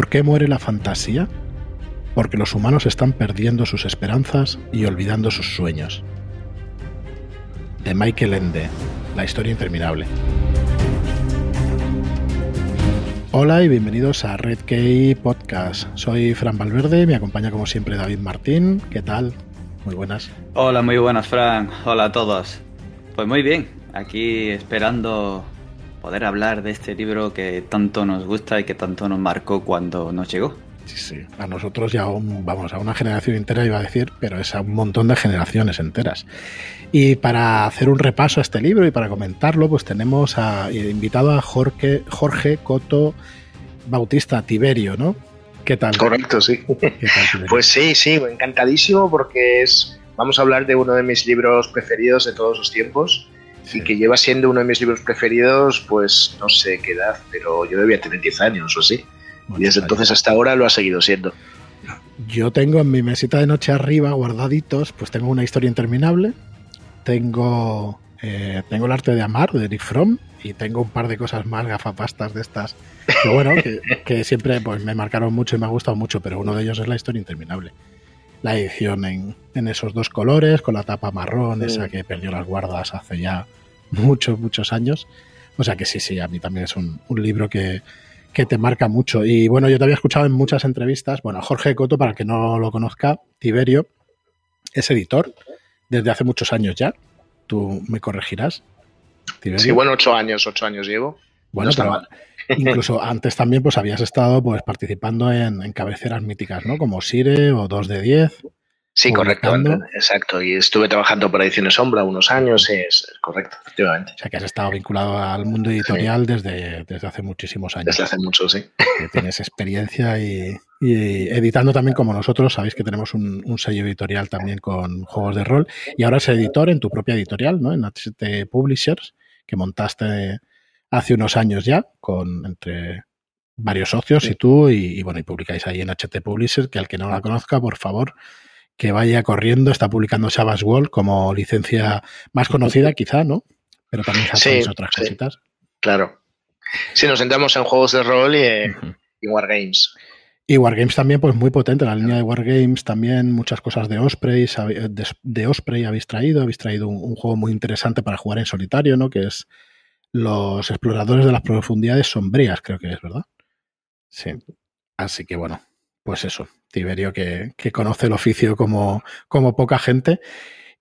¿Por qué muere la fantasía? Porque los humanos están perdiendo sus esperanzas y olvidando sus sueños. De Michael Ende, La historia interminable. Hola y bienvenidos a Red Key Podcast. Soy Fran Valverde, me acompaña como siempre David Martín. ¿Qué tal? Muy buenas. Hola, muy buenas, Fran. Hola a todos. Pues muy bien, aquí esperando poder hablar de este libro que tanto nos gusta y que tanto nos marcó cuando nos llegó. Sí, sí. A nosotros ya, vamos, a una generación entera iba a decir, pero es a un montón de generaciones enteras. Y para hacer un repaso a este libro y para comentarlo, pues tenemos a, invitado a Jorge, Jorge Coto Bautista Tiberio, ¿no? ¿Qué tal? Correcto, sí. pues sí, sí, encantadísimo porque es, vamos a hablar de uno de mis libros preferidos de todos los tiempos y que lleva siendo uno de mis libros preferidos, pues no sé qué edad, pero yo debía tener 10 años o así. y desde entonces hasta ahora lo ha seguido siendo. Yo tengo en mi mesita de noche arriba guardaditos, pues tengo una historia interminable, tengo, eh, tengo el arte de amar de Eric Fromm y tengo un par de cosas más gafapastas de estas, que bueno, que, siempre pues, me marcaron mucho y me ha gustado mucho, pero uno de ellos es la historia interminable. La edición en, en, esos dos colores, con la tapa marrón, esa que perdió las guardas hace ya muchos, muchos años. O sea que sí, sí, a mí también es un, libro que, te marca mucho. Y bueno, yo te había escuchado en muchas entrevistas. Bueno, Jorge Coto, para el que no lo conozca, Tiberio, es editor desde hace muchos años ya. Tú me corregirás. Sí, bueno, ocho años, ocho años llevo. Bueno, incluso antes también pues habías estado pues participando en, en cabeceras míticas, ¿no? Como Sire o 2 de 10. Sí, correcto, exacto. Y estuve trabajando para Ediciones Sombra unos años, es, correcto, efectivamente. O sea, que has estado vinculado al mundo editorial desde, desde hace muchísimos años. Desde hace mucho, sí. tienes experiencia y, editando también como nosotros. Sabéis que tenemos un, sello editorial también con juegos de rol. Y ahora es editor en tu propia editorial, ¿no? En HT Publishers, que montaste hace unos años ya, con entre varios socios y tú, y, y, bueno, y publicáis ahí en HT Publishers, que al que no la conozca, por favor, que vaya corriendo. Está publicando Savage World como licencia más conocida, quizá, ¿no? Pero también hacéis otras cositas. Claro. Si nos centramos en juegos de rol y, Wargames. Y Wargames también, pues muy potente. La línea de Wargames también, muchas cosas de Osprey, de, Osprey habéis traído. Habéis traído un, juego muy interesante para jugar en solitario, ¿no? Que es Los Exploradores de las Profundidades Sombrías, creo que es, ¿verdad? Sí. Así que bueno, pues eso, Tiberio que, conoce el oficio como, como poca gente.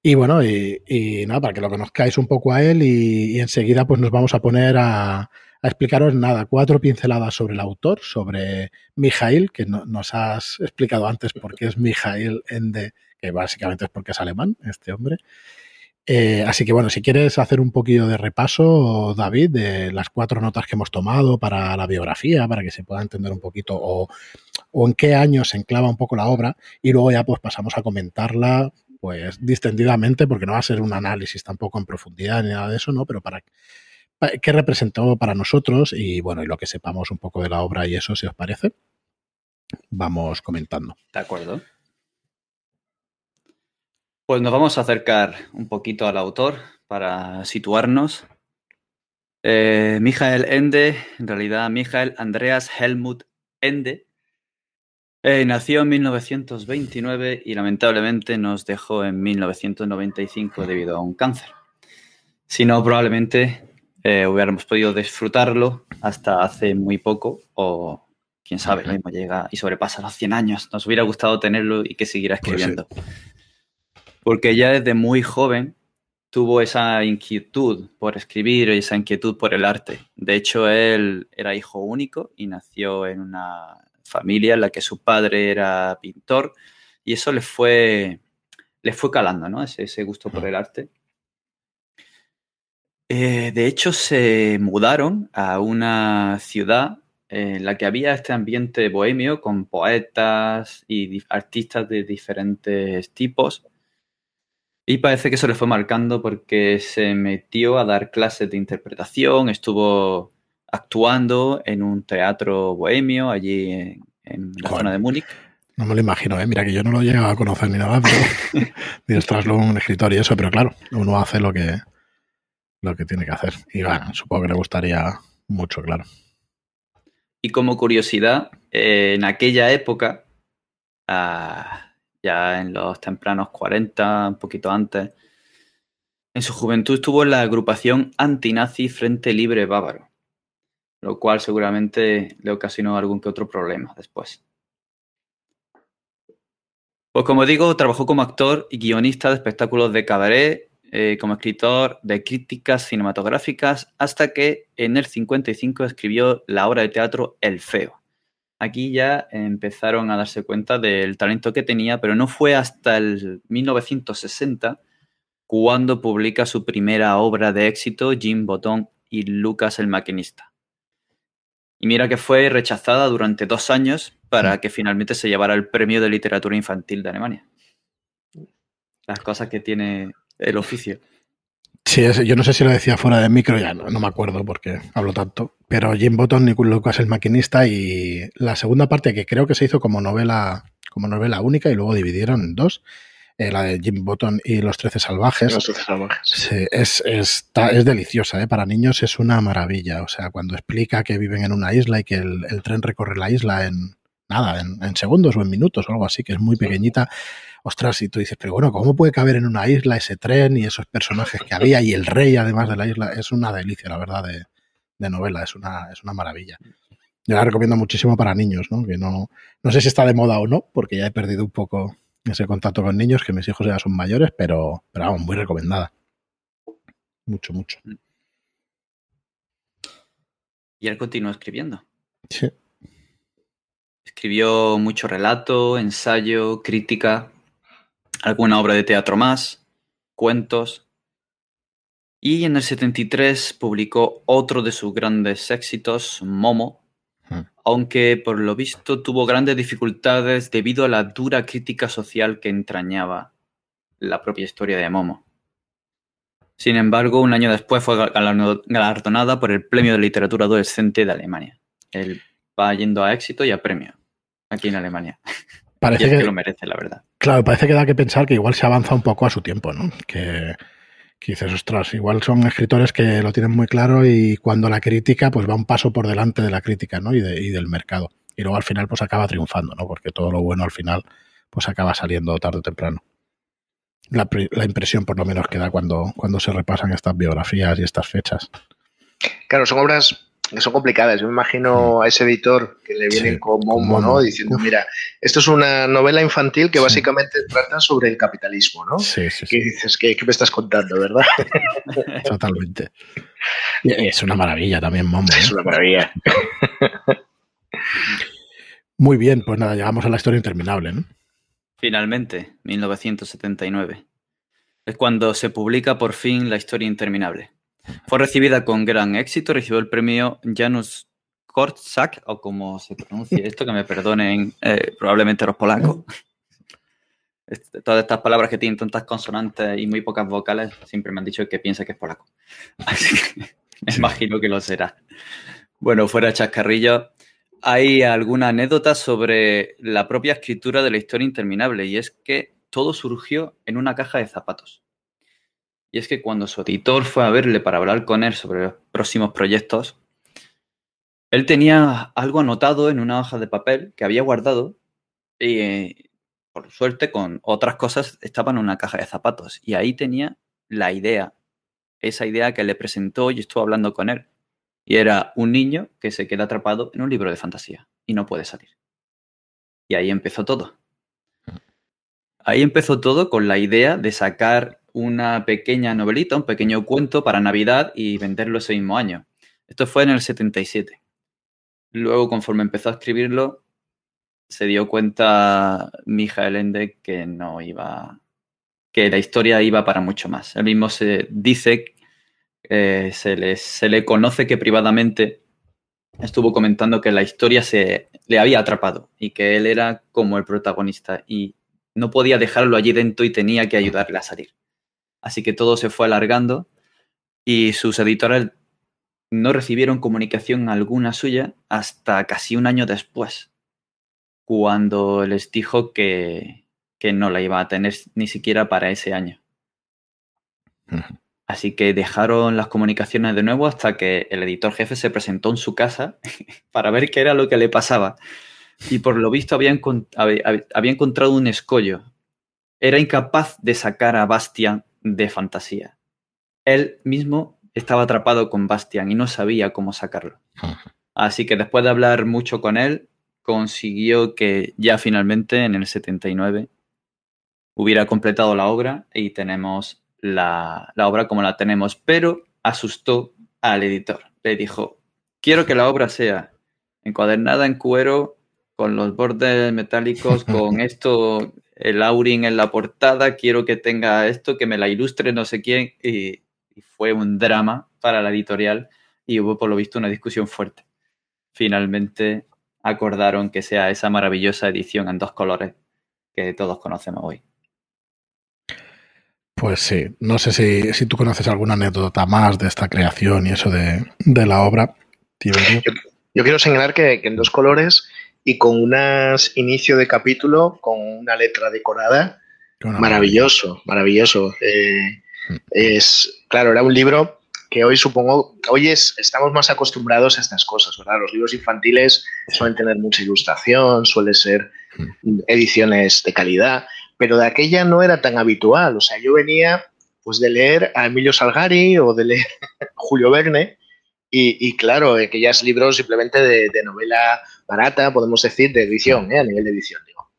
Y bueno, y, nada, para que lo conozcáis un poco a él y, enseguida pues nos vamos a poner a, explicaros nada, cuatro pinceladas sobre el autor, sobre Mijail, que nos has explicado antes por qué es Mijail Ende, que básicamente es porque es alemán, este hombre. Eh, así que bueno, si quieres hacer un poquillo de repaso, David, de las cuatro notas que hemos tomado para la biografía, para que se pueda entender un poquito o, en qué año se enclava un poco la obra, y luego ya pues pasamos a comentarla pues distendidamente, porque no va a ser un análisis tampoco en profundidad ni nada de eso, ¿no? Pero para, qué representó para nosotros y bueno, y lo que sepamos un poco de la obra y eso, si os parece, vamos comentando. De acuerdo. Pues nos vamos a acercar un poquito al autor para situarnos. Eh, Michael Ende, en realidad Michael Andreas Helmut Ende, eh, nació en 1929 y lamentablemente nos dejó en 1995 debido a un cáncer. Si no, probablemente eh, hubiéramos podido disfrutarlo hasta hace muy poco o quién sabe, mismo llega y sobrepasa los 100 años. Nos hubiera gustado tenerlo y que siguiera pues escribiendo porque ya desde muy joven tuvo esa inquietud por escribir y esa inquietud por el arte. De hecho, él era hijo único y nació en una familia en la que su padre era pintor y eso le fue, le fue calando, ¿no? Ese, gusto por el arte. Eh, de hecho, se mudaron a una ciudad en la que había este ambiente bohemio con poetas y artistas de diferentes tipos y parece que eso le fue marcando porque se metió a dar clases de interpretación, estuvo actuando en un teatro bohemio allí en, la zona de Múnich. No me lo imagino, ¿eh? mira que yo no lo he llegado a conocer ni nada, pero ni detrás luego un escritor y eso, pero claro, uno hace lo que, lo que tiene que hacer. Y bueno, supongo que le gustaría mucho, claro. Y como curiosidad, eh, en aquella época, ya en los tempranos 40, un poquito antes, en su juventud estuvo en la agrupación antinazi Frente Libre Bávaro, lo cual seguramente le ocasionó algún que otro problema después. Pues como digo, trabajó como actor y guionista de espectáculos de cabaret, eh, como escritor de críticas cinematográficas, hasta que en el 55 escribió la obra de teatro El Feo. Aquí ya empezaron a darse cuenta del talento que tenía, pero no fue hasta el 1960 cuando publica su primera obra de éxito, Jim Botón y Lucas el Maquinista. Y mira que fue rechazada durante dos años para mm. que finalmente se llevara el premio de literatura infantil de Alemania. Las cosas que tiene el oficio. Sí, yo no sé si lo decía fuera de micro, ya no, me acuerdo porque hablo tanto. Pero Jim Botton y Lucas el maquinista y la segunda parte que creo que se hizo como novela, como novela única y luego dividieron en dos, eh, la de Jim Botton y Los Trece Salvajes. Los Trece Salvajes. Sí, es, es, es, deliciosa, ¿eh? para niños es una maravilla. O sea, cuando explica que viven en una isla y que el tren recorre la isla en, nada, en, segundos o en minutos o algo así, que es muy pequeñita. Ostras, y tú dices, pero bueno, ¿cómo puede caber en una isla ese tren y esos personajes que había y el rey además de la isla? Es una delicia, la verdad, de, novela, es una, es una maravilla. Yo la recomiendo muchísimo para niños, ¿no? Que no, no sé si está de moda o no, porque ya he perdido un poco ese contacto con niños, que mis hijos ya son mayores, pero, pero vamos, muy recomendada. Mucho, mucho. Y él continuó escribiendo. Sí. Escribió mucho relato, ensayo, crítica, alguna obra de teatro más, cuentos. Y en el 73 publicó otro de sus grandes éxitos, Momo, hmm. aunque por lo visto tuvo grandes dificultades debido a la dura crítica social que entrañaba la propia historia de Momo. Sin embargo, un año después fue galardonada por el Premio de Literatura Adolescente de Alemania. Él va yendo a éxito y a premio aquí en Alemania. Parece que, lo merece, la verdad. Claro, parece que da que pensar que igual se avanza un poco a su tiempo, ¿no? Que, dices, ostras, igual son escritores que lo tienen muy claro y cuando la crítica, pues va un paso por delante de la crítica, ¿no? Y, del mercado. Y luego al final, pues acaba triunfando, ¿no? Porque todo lo bueno al final, pues acaba saliendo tarde o temprano. La, la impresión, por lo menos, que da cuando, cuando se repasan estas biografías y estas fechas. Claro, son obras que son complicadas. Yo me imagino a ese editor que le viene con bombo, ¿no? Diciendo, mira, esto es una novela infantil que básicamente trata sobre el capitalismo, ¿no? Sí, sí. Que dices, ¿qué, me estás contando, verdad? Totalmente. Es una maravilla también, Mombo. Es ¿eh? una maravilla. Muy bien, pues nada, llegamos a la historia interminable, ¿no? Finalmente, 1979. Es cuando se publica por fin la historia interminable. Fue recibida con gran éxito, recibió el premio Janusz Korczak, o como se pronuncia esto, que me perdonen eh, probablemente los polacos. Este, todas estas palabras que tienen tantas consonantes y muy pocas vocales, siempre me han dicho que piensa que es polaco. Así que me imagino que lo será. Bueno, fuera chascarrillo, hay alguna anécdota sobre la propia escritura de la historia interminable y es que todo surgió en una caja de zapatos. Y es que cuando su editor fue a verle para hablar con él sobre los próximos proyectos, él tenía algo anotado en una hoja de papel que había guardado y, por suerte, con otras cosas estaba en una caja de zapatos. Y ahí tenía la idea, esa idea que le presentó y estuvo hablando con él. Y era un niño que se queda atrapado en un libro de fantasía y no puede salir. Y ahí empezó todo. Ahí empezó todo con la idea de sacar una pequeña novelita, un pequeño cuento para Navidad y venderlo ese mismo año. Esto fue en el 77. Luego, conforme empezó a escribirlo, se dio cuenta Mijael Ende que no iba, que la historia iba para mucho más. Él mismo se dice, eh, se, le, se le conoce que privadamente estuvo comentando que la historia se le había atrapado y que él era como el protagonista y no podía dejarlo allí dentro y tenía que ayudarle a salir. Así que todo se fue alargando y sus editores no recibieron comunicación alguna suya hasta casi un año después, cuando les dijo que, no la iba a tener ni siquiera para ese año. Así que dejaron las comunicaciones de nuevo hasta que el editor jefe se presentó en su casa para ver qué era lo que le pasaba. Y por lo visto había, había encontrado un escollo. Era incapaz de sacar a Bastian de fantasía. Él mismo estaba atrapado con Bastian y no sabía cómo sacarlo. Así que después de hablar mucho con él, consiguió que ya finalmente en el 79 hubiera completado la obra y tenemos la, obra como la tenemos, pero asustó al editor. Le dijo, quiero que la obra sea encuadernada en cuero, con los bordes metálicos, con esto, el auring en la portada, quiero que tenga esto, que me la ilustre no sé quién. Y, y fue un drama para la editorial y hubo por lo visto una discusión fuerte. Finalmente acordaron que sea esa maravillosa edición en dos colores que todos conocemos hoy. Pues sí, no sé si, tú conoces alguna anécdota más de esta creación y eso de, la obra. Yo, yo, quiero señalar que, en dos colores y con un inicio de capítulo con una letra decorada, maravilloso, maravilloso. Eh, mm. es, claro, era un libro que hoy supongo, hoy es, estamos más acostumbrados a estas cosas, ¿verdad? Los libros infantiles suelen tener mucha ilustración, suelen ser mm. ediciones de calidad pero de aquella no era tan habitual. O sea, yo venía pues de leer a Emilio Salgari o de leer a Julio Verne y, claro, aquellos libros simplemente de, novela barata, podemos decir, de edición, ¿eh? a nivel de edición, digo.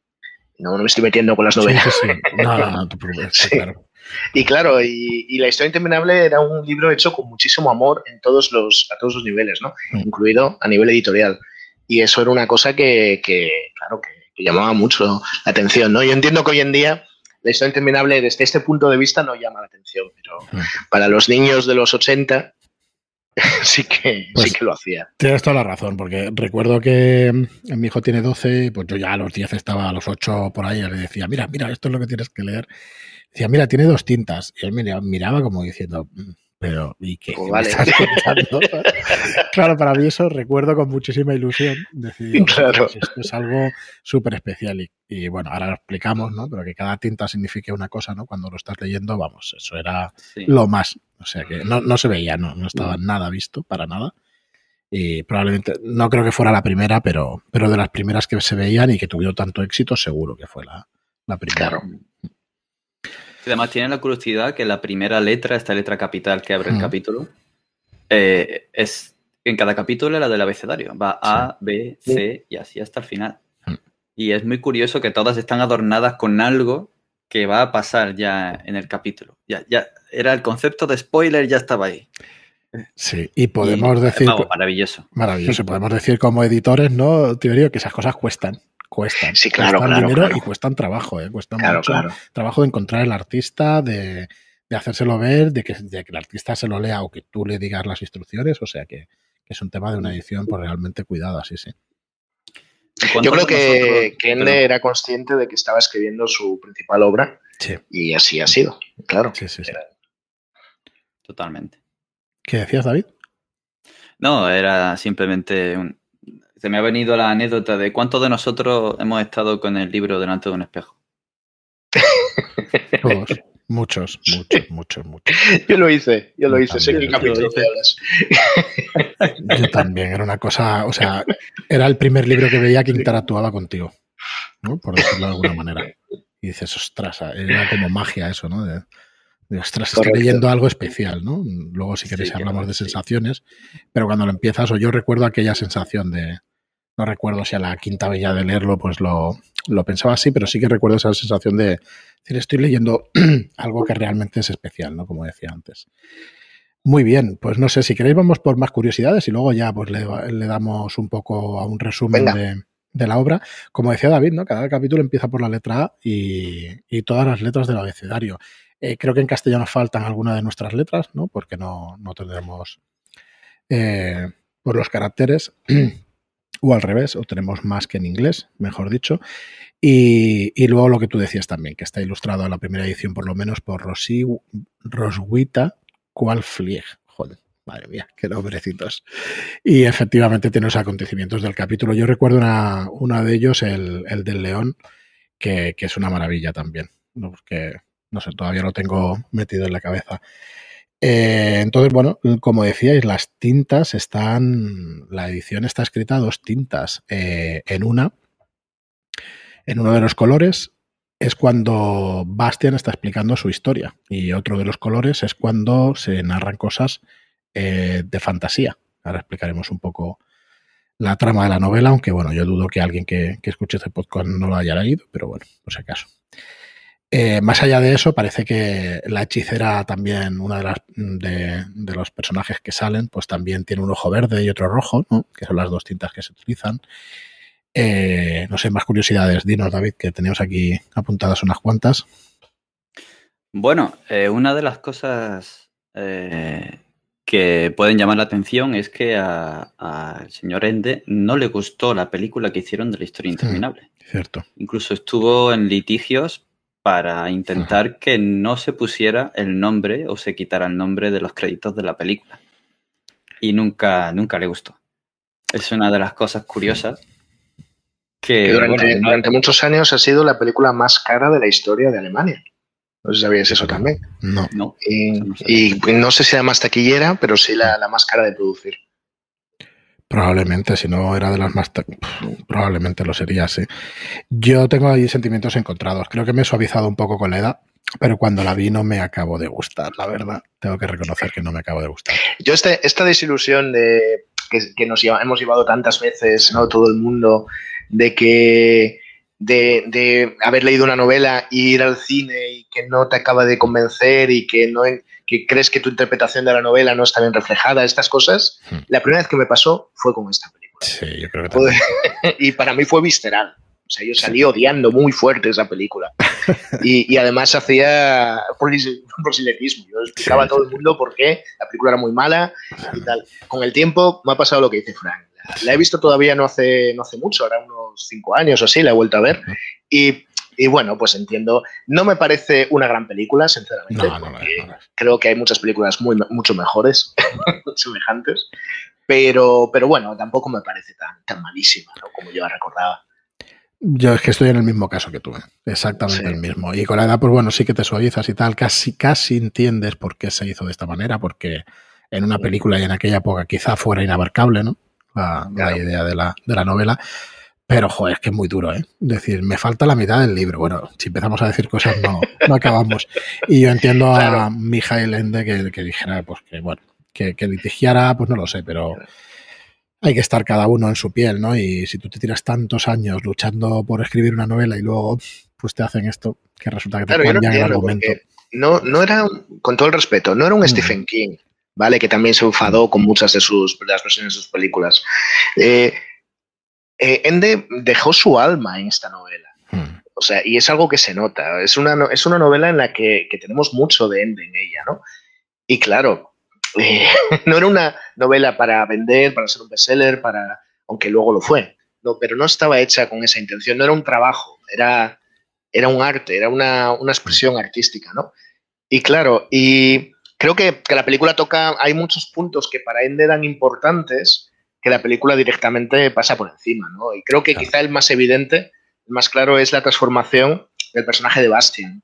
No, me estoy metiendo con las novelas. Sí, sí. No, no, no, claro. Y claro, y, La historia interminable era un libro hecho con muchísimo amor en todos los, a todos los niveles, ¿no? Mm. Incluido a nivel editorial. Y eso era una cosa que, que claro, que llamaba mucho la atención, ¿no? Yo entiendo que hoy en día la historia interminable desde este punto de vista no llama la atención, pero para los niños de los 80 sí que, sí pues que lo hacía. Tienes toda la razón, porque recuerdo que mm, mi hijo tiene 12, pues yo ya a los 10 estaba a los 8 por ahí, y le decía, mira, mira, esto es lo que tienes que leer. Decía, mira, tiene dos tintas. Y él miraba como diciendo, mm, pero, ¿y qué, pues estás contando? claro, para mí eso recuerdo con muchísima ilusión. Decir, claro. Pues esto es algo súper especial. Y, bueno, ahora lo explicamos, ¿no? Pero que cada tinta signifique una cosa, ¿no? Cuando lo estás leyendo, vamos, eso era lo más. O sea que no, no se veía, no, no estaba mm. nada visto, para nada. Y probablemente, no creo que fuera la primera, pero, pero de las primeras que se veían y que tuvieron tanto éxito, seguro que fue la, la primera. Además, tiene la curiosidad que la primera letra, esta letra capital que abre el capítulo, eh, es en cada capítulo la del abecedario. Va A, B, C y así hasta el final. Y es muy curioso que todas están adornadas con algo que va a pasar ya en el capítulo. Ya, ya era el concepto de spoiler, ya estaba ahí. Sí, y podemos decir. maravilloso. Maravilloso. Podemos decir como editores, ¿no, Teoría, que esas cosas cuestan cuestan. Sí, claro, cuestan dinero y cuestan trabajo, ¿eh? Cuestan mucho trabajo de encontrar el artista, de, hacérselo ver, de que, el artista se lo lea o que tú le digas las instrucciones. O sea que, es un tema de una edición por realmente cuidado, así sí. Yo creo que Kende era consciente de que estaba escribiendo su principal obra y así ha sido, claro. Sí, sí, sí. Totalmente. ¿Qué decías, David? No, era simplemente un, se me ha venido la anécdota de cuántos de nosotros hemos estado con el libro delante de un espejo. Todos. Muchos, muchos, muchos, muchos. Yo lo hice, yo lo hice, sé qué capítulo te hablas. Yo también, era una cosa, o sea, era el primer libro que veía que interactuaba contigo, ¿no? Por decirlo de alguna manera. Y dices, ostras, era como magia eso, ¿no? De, ostras, estoy leyendo algo especial, ¿no? Luego, si queréis, hablamos de sensaciones, pero cuando lo empiezas, o yo recuerdo aquella sensación de, no recuerdo si a la quinta vez ya de leerlo, pues lo, pensaba así, pero sí que recuerdo esa sensación de decir, estoy leyendo algo que realmente es especial, ¿no? Como decía antes. Muy bien, pues no sé, si queréis vamos por más curiosidades y luego ya pues le, damos un poco a un resumen de, la obra. Como decía David, ¿no? Cada capítulo empieza por la letra A y, todas las letras del abecedario. Eh, creo que en castellano faltan algunas de nuestras letras, ¿no? Porque no, no tendremos eh, por los caracteres. o al revés, o tenemos más que en inglés, mejor dicho. Y, luego lo que tú decías también, que está ilustrado a la primera edición por lo menos por Rosy, Roswita Qualflieg. Joder, madre mía, qué nombrecitos. Y efectivamente tiene los acontecimientos del capítulo. Yo recuerdo una, de ellos, el, del león, que, es una maravilla también, ¿no? porque no sé, todavía lo tengo metido en la cabeza. Eh, entonces, bueno, como decíais, las tintas están, la edición está escrita a dos tintas. Eh, en una, en uno de los colores es cuando Bastian está explicando su historia y otro de los colores es cuando se narran cosas eh, de fantasía. Ahora explicaremos un poco la trama de la novela, aunque bueno, yo dudo que alguien que, que escuche este podcast no lo haya leído, pero bueno, por si acaso. Eh, más allá de eso, parece que la hechicera también, una de, las, de, los personajes que salen, pues también tiene un ojo verde y otro rojo, que son las dos tintas que se utilizan. Eh, no sé, más curiosidades. Dinos, David, que tenemos aquí apuntadas unas cuantas. Bueno, eh, una de las cosas que pueden llamar la atención es que al señor Ende no le gustó la película que hicieron de la historia hmm, interminable. cierto. Incluso estuvo en litigios para intentar que no se pusiera el nombre o se quitara el nombre de los créditos de la película. Y nunca, nunca le gustó. Es una de las cosas curiosas que, durante, muchos años ha sido la película más cara de la historia de Alemania. No sé si sabías eso también. No. no y, no sé si la más taquillera, pero sí la, la más cara de producir. Probablemente, si no era de las más... Probablemente lo sería, sí. Yo tengo ahí sentimientos encontrados. Creo que me he suavizado un poco con la edad, pero cuando la vi no me acabo de gustar, la verdad. Tengo que reconocer que no me acabo de gustar. Yo este, esta desilusión de que, nos hemos llevado tantas veces, ¿no? Todo el mundo, de que... De, de, haber leído una novela e ir al cine y que no te acaba de convencer y que no, que crees que tu interpretación de la novela no está bien reflejada, estas cosas, hmm. la primera vez que me pasó fue con esta película. Sí, yo creo que y para mí fue visceral. O sea, yo salí odiando muy fuerte esa película. Y, además hacía proselitismo. Yo explicaba a todo el mundo por qué la película era muy mala y tal. Con el tiempo me ha pasado lo que dice Frank. La, he visto todavía no hace, no hace mucho, ahora unos cinco años o así, la he vuelto a ver. Y y bueno, pues entiendo. No me parece una gran película, sinceramente. creo que hay muchas películas muy, mucho mejores, semejantes. Pero, pero bueno, tampoco me parece tan, tan malísima como yo la recordaba. Yo es que estoy en el mismo caso que tú, ¿eh? exactamente el mismo. Y con la edad, pues bueno, sí que te suavizas y tal, casi, casi entiendes por qué se hizo de esta manera, porque en una película y en aquella época quizá fuera inabarcable, ¿no? La, la idea de la, de la novela. Pero, joder, es que es muy duro, ¿eh? Es decir, me falta la mitad del libro. Bueno, si empezamos a decir cosas, no, no acabamos. Y yo entiendo a Mijael Ende que, dijera, pues que, bueno, que, que litigiara, pues no lo sé, pero hay que estar cada uno en su piel, ¿no? Y si tú te tiras tantos años luchando por escribir una novela y luego, pues te hacen esto, que resulta que te cambian el argumento. No, no era, con todo el respeto, no era un mm. Stephen King, ¿vale? Que también se enfadó con muchas de sus de las versiones de sus películas. Eh, eh, Ende dejó su alma en esta novela. Hmm. O sea, y es algo que se nota. Es una, es una novela en la que, tenemos mucho de Ende en ella, ¿no? Y claro, eh, no era una novela para vender, para ser un bestseller, para, aunque luego lo fue. No, pero no estaba hecha con esa intención, no era un trabajo, era, era un arte, era una, una expresión artística, ¿no? Y claro, y creo que, que, la película toca, hay muchos puntos que para Ende eran importantes, que la película directamente pasa por encima, ¿no? Y creo que quizá el más evidente, el más claro, es la transformación del personaje de Bastian,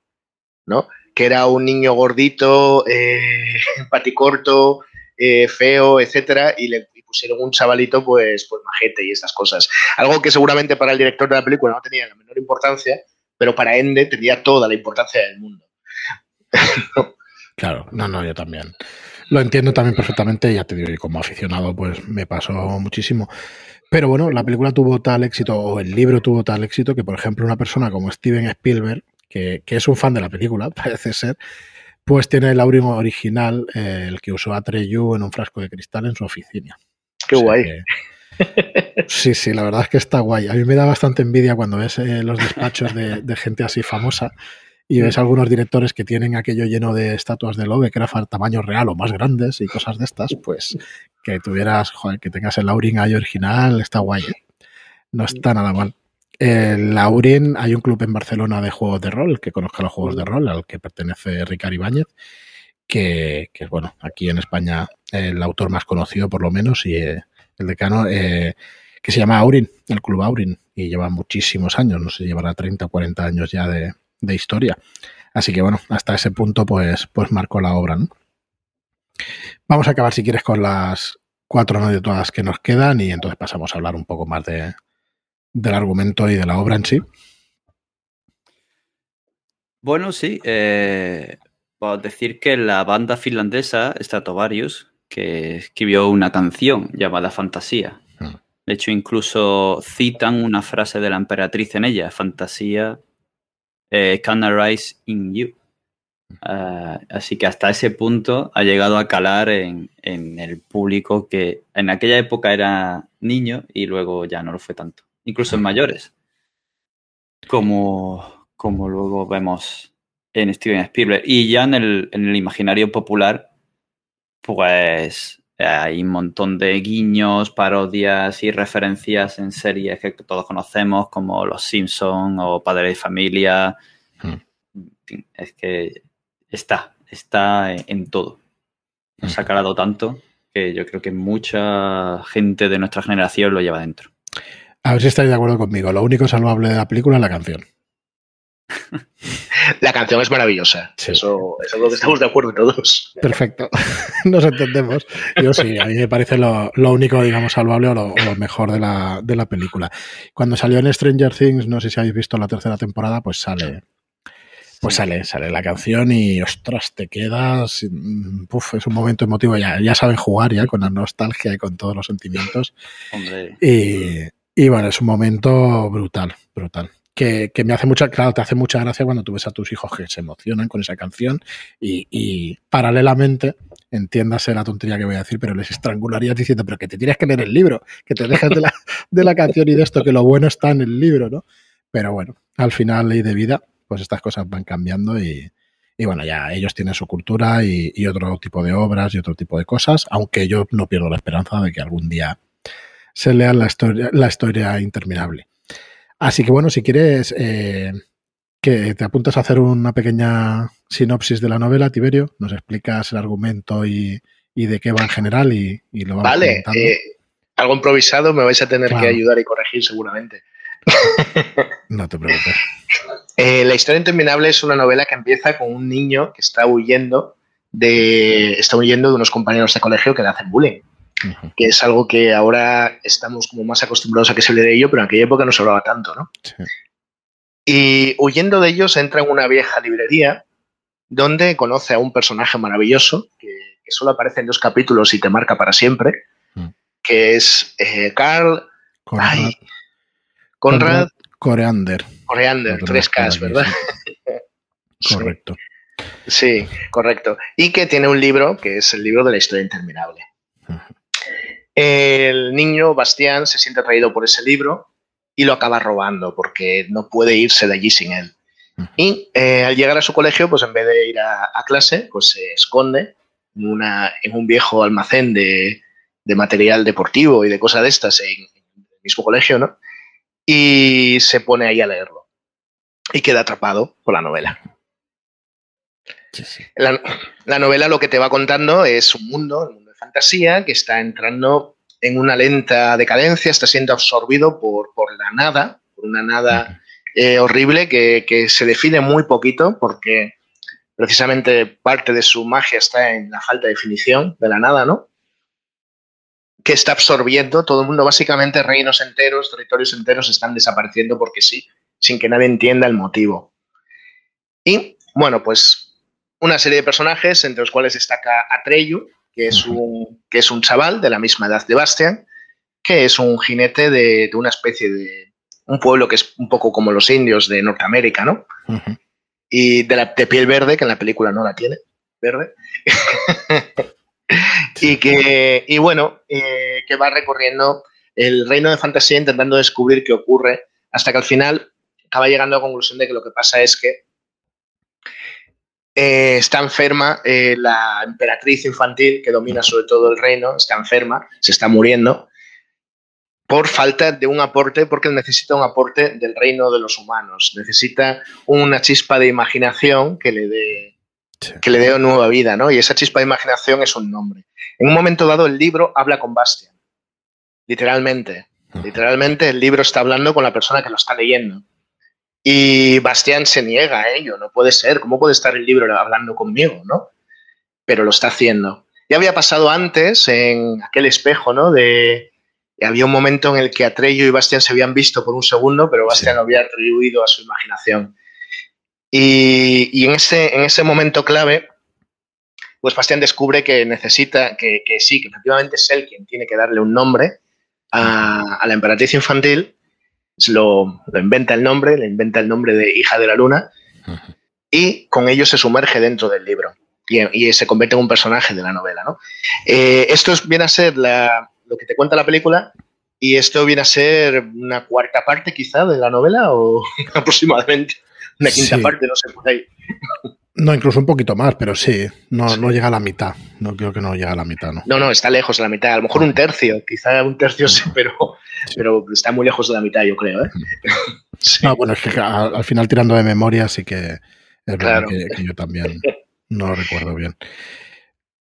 ¿no? Que era un niño gordito, eh, paticorto, eh, feo, etcétera, y le pusieron un chavalito, pues, pues majete y estas cosas. Algo que seguramente para el director de la película no tenía la menor importancia, pero para Ende tenía toda la importancia del mundo. Claro, no, no, yo también. Lo entiendo también perfectamente, ya te digo, y como aficionado, pues me pasó muchísimo. Pero bueno, la película tuvo tal éxito, o el libro tuvo tal éxito, que por ejemplo una persona como Steven Spielberg, que, es un fan de la película, parece ser, pues tiene el Aurin original, eh, el que usó Atreyu en un frasco de cristal en su oficina. Qué guay. sí, sí, la verdad es que está guay. A mí me da bastante envidia cuando ves eh, los despachos de, de, gente así famosa y ves algunos directores que tienen aquello lleno de estatuas de Lovecraft tamaño real o más grandes y cosas de estas, pues que tuvieras, joder, que tengas el Laurin ahí original, está guay. ¿eh? No está nada mal. El Laurin, hay un club en Barcelona de juegos de rol, que conozca los juegos de rol, al que pertenece Ricard Ibáñez, que, que es, bueno, aquí en España el autor más conocido por lo menos y eh, el decano, eh, que se llama Aurin, el club Aurin, y lleva muchísimos años, no sé, llevará 30 o 40 años ya de, de historia. Así que bueno, hasta ese punto pues, pues marcó la obra, ¿no? Vamos a acabar, si quieres, con las cuatro todas que nos quedan y entonces pasamos a hablar un poco más de, del argumento y de la obra en sí. Bueno, sí. Eh, puedo decir que la banda finlandesa Stratovarius, que escribió una canción llamada Fantasía. Ah. De hecho, incluso citan una frase de la emperatriz en ella, Fantasía eh, can arise in you. Ah, así que hasta ese punto ha llegado a calar en, el público que en aquella época era niño y luego ya no lo fue tanto, incluso en mayores, como, como luego vemos en Steven Spielberg. Y ya en el, en el imaginario popular, pues hay un montón de guiños, parodias y referencias en series que todos conocemos, como Los Simpson o Padre de Familia. Hmm. Es que está, está en todo. Nos ha calado tanto que yo creo que mucha gente de nuestra generación lo lleva dentro. A ver si estáis de acuerdo conmigo. Lo único salvable de la película es la canción. La canción es maravillosa. Eso, es algo que estamos de acuerdo todos. Perfecto. Nos entendemos. Yo sí, a mí me parece lo, único, digamos, salvable o lo, mejor de la, de la, película. Cuando salió en Stranger Things, no sé si habéis visto la tercera temporada, pues sale. Pues sale, sale la canción y ostras, te quedas. Uf, es un momento emotivo. Ya, ya saben jugar ya con la nostalgia y con todos los sentimientos. Hombre. Y, y bueno, es un momento brutal, brutal que, me hace mucha, claro, te hace mucha gracia cuando tú ves a tus hijos que se emocionan con esa canción y, paralelamente, entiéndase la tontería que voy a decir, pero les estrangularías diciendo, pero que te tienes que leer el libro, que te dejes de la, de la canción y de esto, que lo bueno está en el libro, ¿no? Pero bueno, al final, ley de vida, pues estas cosas van cambiando y, bueno, ya ellos tienen su cultura y, y, otro tipo de obras y otro tipo de cosas, aunque yo no pierdo la esperanza de que algún día se lea la historia, la historia interminable. Así que bueno, si quieres eh, que te apuntas a hacer una pequeña sinopsis de la novela, Tiberio, nos explicas el argumento y, de qué va en general y, lo vamos Vale, eh, algo improvisado me vais a tener que ayudar y corregir seguramente. No te preocupes. Eh, la historia interminable es una novela que empieza con un niño que está huyendo de, está huyendo de unos compañeros de colegio que le hacen bullying que es algo que ahora estamos como más acostumbrados a que se le de ello, pero en aquella época no se hablaba tanto, ¿no? Y huyendo de ellos entra en una vieja librería donde conoce a un personaje maravilloso que, solo aparece en dos capítulos y te marca para siempre, mm. que es eh, Carl Conrad, Conrad, Coreander. Coreander, tres Ks, ¿verdad? Correcto. Sí, correcto. Y que tiene un libro que es el libro de la historia interminable. El niño, Bastián, se siente atraído por ese libro y lo acaba robando porque no puede irse de allí sin él. Y eh, al llegar a su colegio, pues en vez de ir a, clase, pues se esconde en, una, en un viejo almacén de, material deportivo y de cosas de estas en, el mismo colegio, ¿no? Y se pone ahí a leerlo. Y queda atrapado por la novela. La, la, novela lo que te va contando es un mundo, fantasía que está entrando en una lenta decadencia, está siendo absorbido por, la nada, por una nada eh, horrible que, se define muy poquito porque precisamente parte de su magia está en la falta de definición de la nada, ¿no? Que está absorbiendo todo el mundo, básicamente reinos enteros, territorios enteros están desapareciendo porque sí, sin que nadie entienda el motivo. Y bueno, pues una serie de personajes, entre los cuales destaca Atreyu, que es un, que es un chaval de la misma edad de Bastian, que es un jinete de, una especie de un pueblo que es un poco como los indios de Norteamérica, ¿no? Y de, la, de piel verde, que en la película no la tiene, verde. y que, y bueno, eh, que va recorriendo el reino de fantasía intentando descubrir qué ocurre, hasta que al final acaba llegando a la conclusión de que lo que pasa es que eh, está enferma, eh, la emperatriz infantil que domina sobre todo el reino, está enferma, se está muriendo, por falta de un aporte, porque necesita un aporte del reino de los humanos, necesita una chispa de imaginación que le dé, que le dé nueva vida, ¿no? Y esa chispa de imaginación es un nombre. En un momento dado el libro habla con Bastian, literalmente. Literalmente el libro está hablando con la persona que lo está leyendo. Y Bastián se niega a ello, no puede ser, ¿cómo puede estar el libro hablando conmigo, no? Pero lo está haciendo. Ya había pasado antes en aquel espejo, ¿no? De, había un momento en el que Atreyu y Bastian se habían visto por un segundo, pero Bastian había atribuido a su imaginación. Y, en, ese, en ese momento clave, pues Bastian descubre que necesita, que, sí, que efectivamente es él quien tiene que darle un nombre a, la emperatriz infantil, lo, lo, inventa el nombre, le inventa el nombre de hija de la luna, y con ello se sumerge dentro del libro y, se convierte en un personaje de la novela. ¿no? Eh, esto viene a ser lo que te cuenta la película y esto viene a ser una cuarta parte quizá de la novela o aproximadamente una quinta parte, no sé por ahí. No, incluso un poquito más, pero sí, no, no llega a la mitad. No creo que no llega a la mitad, ¿no? No, no, está lejos de la mitad. A lo mejor un tercio, quizá un tercio sí, pero, pero está muy lejos de la mitad, yo creo. ¿eh? No, bueno, es que al, final tirando de memoria sí que es claro. que, yo también no lo recuerdo bien.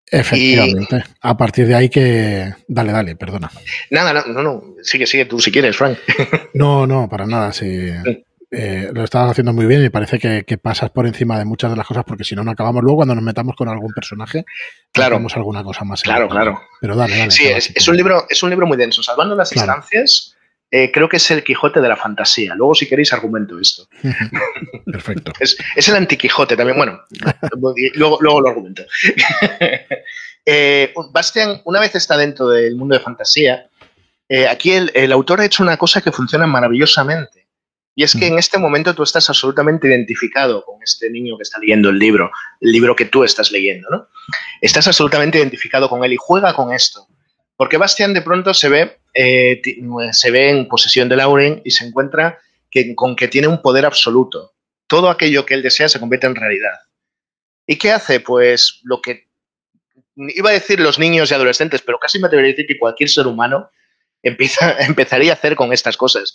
Efectivamente. A partir de ahí que. Dale, dale, perdona. Nada, no, no, no. Sigue, sigue tú si quieres, Frank. No, no, para nada. Sí. Eh, lo estabas haciendo muy bien y parece que, pasas por encima de muchas de las cosas porque si no, no acabamos luego cuando nos metamos con algún personaje. Claro. alguna cosa más. Claro, claro. Pero dale, dale. Sí, es, un libro, es un libro muy denso. Salvando las instancias, eh, creo que es el Quijote de la fantasía. Luego, si queréis, argumento esto. Perfecto. es, el anti-Quijote también. Bueno, luego, luego lo argumento. eh, Bastian, una vez está dentro del mundo de fantasía, eh, aquí el, autor ha hecho una cosa que funciona maravillosamente. Y es que en este momento tú estás absolutamente identificado con este niño que está leyendo el libro, el libro que tú estás leyendo, ¿no? Estás absolutamente identificado con él y juega con esto. Porque Bastian de pronto se ve, eh, se ve en posesión de Lauren y se encuentra que, con que tiene un poder absoluto. Todo aquello que él desea se convierte en realidad. ¿Y qué hace? Pues lo que iba a decir los niños y adolescentes, pero casi me atrevería a decir que cualquier ser humano empieza, empezaría a hacer con estas cosas.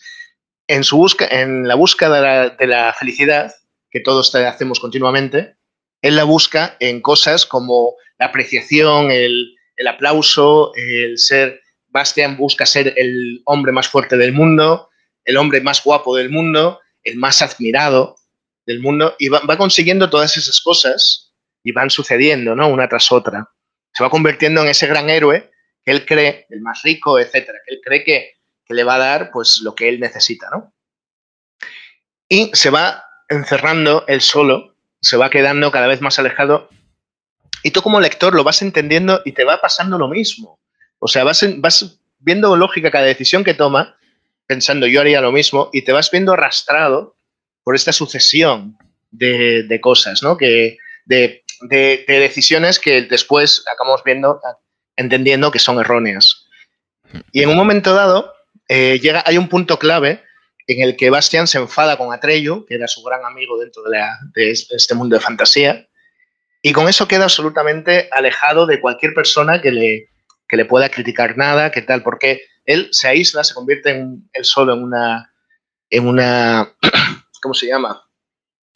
En, su busca, en la búsqueda de la, felicidad, que todos hacemos continuamente, él la busca en cosas como la apreciación, el, el aplauso, el ser, Bastian busca ser el hombre más fuerte del mundo, el hombre más guapo del mundo, el más admirado del mundo, y va, consiguiendo todas esas cosas y van sucediendo, ¿no? Una tras otra. Se va convirtiendo en ese gran héroe que él cree, el más rico, etcétera, que él cree que, le va a dar pues lo que él necesita, ¿no? Y se va encerrando él solo, se va quedando cada vez más alejado y tú como lector lo vas entendiendo y te va pasando lo mismo. O sea, vas, vas viendo lógica cada decisión que toma, pensando yo haría lo mismo, y te vas viendo arrastrado por esta sucesión de, cosas, ¿no? Que, de, decisiones que después acabamos viendo, entendiendo que son erróneas. Y en un momento dado, eh, llega, hay un punto clave en el que Bastian se enfada con Atreyu, que era su gran amigo dentro de, de este mundo de fantasía, y con eso queda absolutamente alejado de cualquier persona que le, le pueda criticar nada, que tal, porque él se aísla, se convierte en, él solo en una, en una, ¿cómo se llama?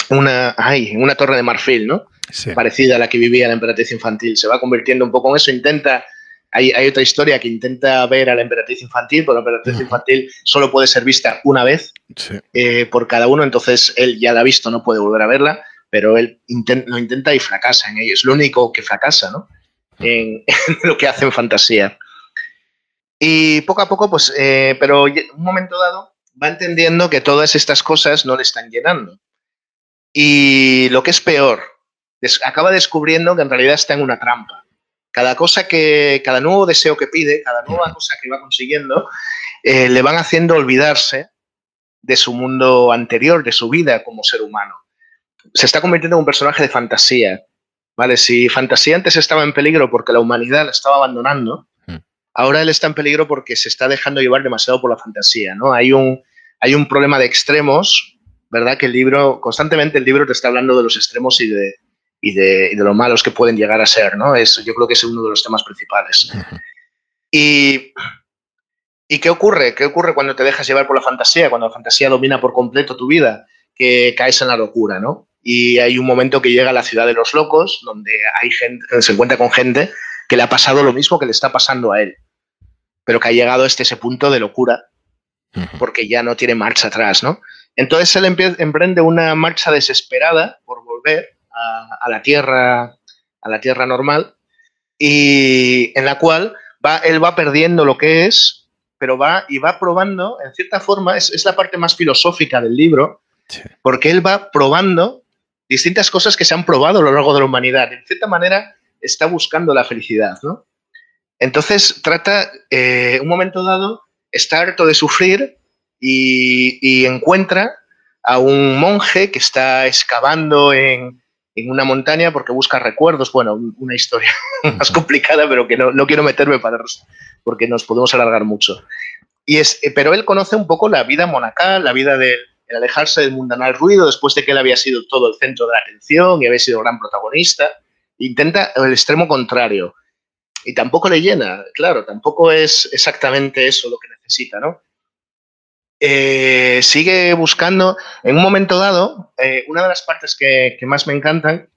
Una, ay, en una torre de marfil, ¿no? Parecida a la que vivía la emperatriz infantil. Se va convirtiendo un poco en eso, intenta hay, hay, otra historia que intenta ver a la emperatriz infantil, pero la emperatriz infantil solo puede ser vista una vez eh, por cada uno, entonces él ya la ha visto, no puede volver a verla pero él lo intenta y fracasa en ello. Es lo único que fracasa, ¿no? En, lo que hace en fantasía. Y poco a poco, pues, eh, pero en un momento dado va entendiendo que todas estas cosas no le están llenando. Y lo que es peor, acaba descubriendo que en realidad está en una trampa. Cada cosa que, cada nuevo deseo que pide, cada nueva cosa que va consiguiendo, eh, le van haciendo olvidarse de su mundo anterior, de su vida como ser humano se está convirtiendo en un personaje de fantasía. ¿Vale? Si fantasía antes estaba en peligro porque la humanidad la estaba abandonando, ahora él está en peligro porque se está dejando llevar demasiado por la fantasía, ¿no? Hay un, hay un problema de extremos, ¿verdad? Que el libro, constantemente el libro te está hablando de los extremos y de, y de, y de lo malos que pueden llegar a ser, ¿no? Es, yo creo que es uno de los temas principales. Y, ¿Y qué ocurre? ¿Qué ocurre cuando te dejas llevar por la fantasía? Cuando la fantasía domina por completo tu vida, que caes en la locura, ¿no? y hay un momento que llega a la ciudad de los locos, donde hay gente, se encuentra con gente que le ha pasado lo mismo que le está pasando a él, pero que ha llegado hasta ese punto de locura, porque ya no tiene marcha atrás, ¿no? Entonces él emprende una marcha desesperada por volver a, la tierra, a la tierra normal, y en la cual va, él va perdiendo lo que es, pero va y va probando, en cierta forma, es, la parte más filosófica del libro, porque él va probando distintas cosas que se han probado a lo largo de la humanidad. En cierta manera, está buscando la felicidad, ¿no? Entonces trata, eh, un momento dado, está harto de sufrir y, encuentra a un monje que está excavando en, una montaña porque busca recuerdos. Bueno, una historia más complicada, pero que no, quiero meterme para porque nos podemos alargar mucho. Y es, eh, pero él conoce un poco la vida monacal, la vida del alejarse del mundanal ruido después de que él había sido todo el centro de la atención y había sido gran protagonista. Intenta el extremo contrario. Y tampoco le llena, claro, tampoco es exactamente eso lo que necesita, ¿no? Eh, sigue buscando, en un momento dado, eh, una de las partes que, más me encantan,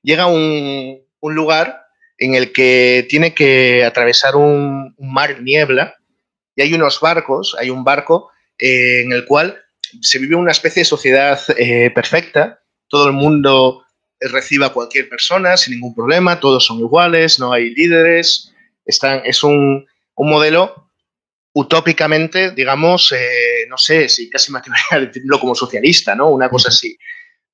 llega a un, lugar en el que tiene que atravesar un, mar de niebla y hay unos barcos, hay un barco eh, en el cual se vive una especie de sociedad perfecta, todo el mundo recibe a cualquier persona sin ningún problema, todos son iguales, no hay líderes, están, es un, un modelo utópicamente, digamos, eh, no sé si casi me atrevería a decirlo como socialista, ¿no? Una cosa así.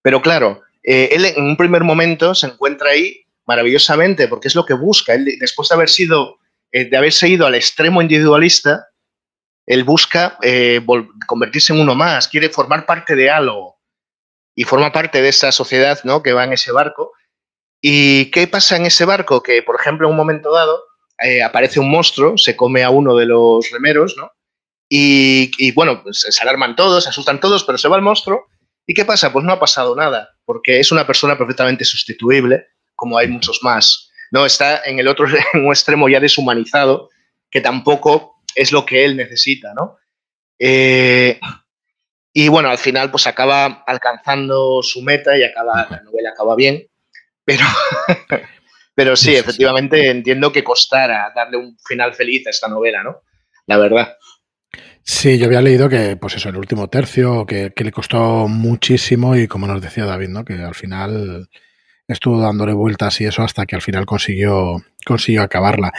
Pero claro, eh, él en un primer momento se encuentra ahí maravillosamente porque es lo que busca. Él, después de haber sido, eh, de haberse ido al extremo individualista, él busca convertirse en uno más, quiere formar parte de algo y forma parte de esa sociedad, ¿no? Que va en ese barco. ¿Y qué pasa en ese barco? Que, por ejemplo, en un momento dado, eh, aparece un monstruo, se come a uno de los remeros, ¿no? Y, bueno, pues se alarman todos, se asustan todos, pero se va el monstruo. ¿Y qué pasa? Pues no ha pasado nada, porque es una persona perfectamente sustituible, como hay muchos más. No está en el otro en un extremo ya deshumanizado, que tampoco es lo que él necesita, ¿no? Eh, y bueno, al final pues acaba alcanzando su meta y acaba, la novela acaba bien, pero Pero sí, efectivamente entiendo que costara darle un final feliz a esta novela, ¿no? La verdad. Sí, yo había leído que, pues eso, el último tercio, que, que le costó muchísimo y como nos decía David, ¿no? Que al final estuvo dándole vueltas y eso hasta que al final consiguió, consiguió acabarla.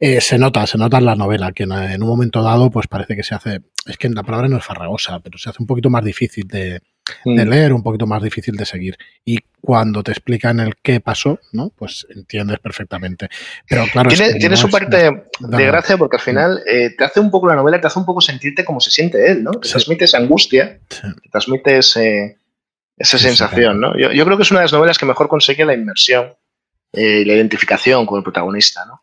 Eh, se nota, se nota en la novela que en, un momento dado pues parece que se hace, es que la palabra no es farragosa, pero se hace un poquito más difícil de, de mm. leer, un poquito más difícil de seguir. Y cuando te explican el qué pasó, ¿no? Pues entiendes perfectamente. Pero claro. Tiene, su parte de gracia porque al final eh, te hace un poco la novela, te hace un poco sentirte como se siente él, ¿no? Te transmite esa angustia, te transmite esa sensación, ¿no? Yo, creo que es una de las novelas que mejor consigue la inmersión eh, y la identificación con el protagonista, ¿no?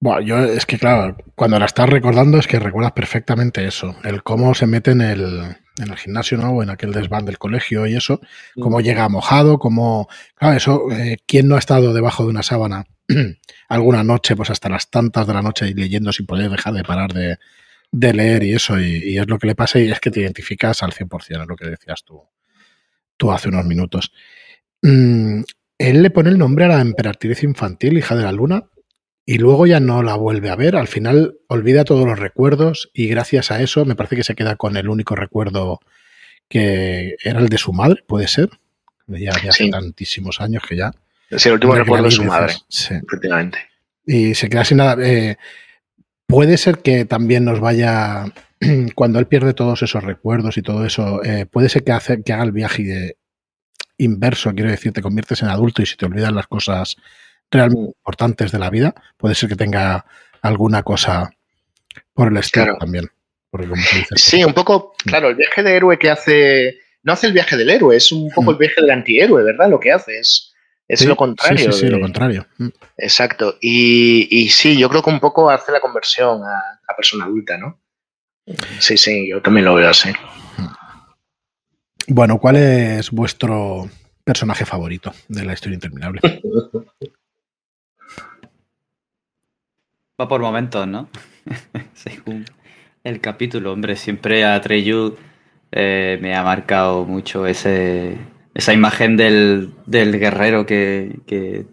Bueno, yo es que claro, cuando la estás recordando es que recuerdas perfectamente eso, el cómo se mete en el, en el gimnasio, ¿no? O en aquel desván del colegio y eso, cómo mm. llega mojado, cómo... Claro, eso, eh, ¿quién no ha estado debajo de una sábana alguna noche, pues hasta las tantas de la noche y leyendo sin poder dejar de parar de, leer y eso? Y, es lo que le pasa y es que te identificas al 100%, es lo que decías tú, tú hace unos minutos. Mm, él le pone el nombre a la emperatriz infantil, hija de la luna, y luego ya no la vuelve a ver. Al final olvida todos los recuerdos y gracias a eso me parece que se queda con el único recuerdo que era el de su madre, puede ser. Ya, hace tantísimos años que ya. Sí, el último recuerdo de su madre, sí. efectivamente. Y se queda sin nada. Eh, puede ser que también nos vaya, cuando él pierde todos esos recuerdos y todo eso, eh, puede ser que, hace, que haga el viaje inverso, quiero decir, te conviertes en adulto y si te olvidan las cosas realmente importantes de la vida, puede ser que tenga alguna cosa por el estilo también. sí, un poco, claro, el viaje de héroe que hace, no hace el viaje del héroe, es un poco el mm. viaje del antihéroe, ¿verdad? Lo que hace es, es lo contrario. Sí, sí, lo contrario. Mm. Exacto. Y, y, sí, yo creo que un poco hace la conversión a, a persona adulta, ¿no? Sí, sí, yo también lo veo así. Mm. Bueno, ¿cuál es vuestro personaje favorito de la historia interminable? Va por momentos, ¿no? Según el capítulo, hombre, siempre a Treyu eh, me ha marcado mucho ese, esa imagen del, guerrero que,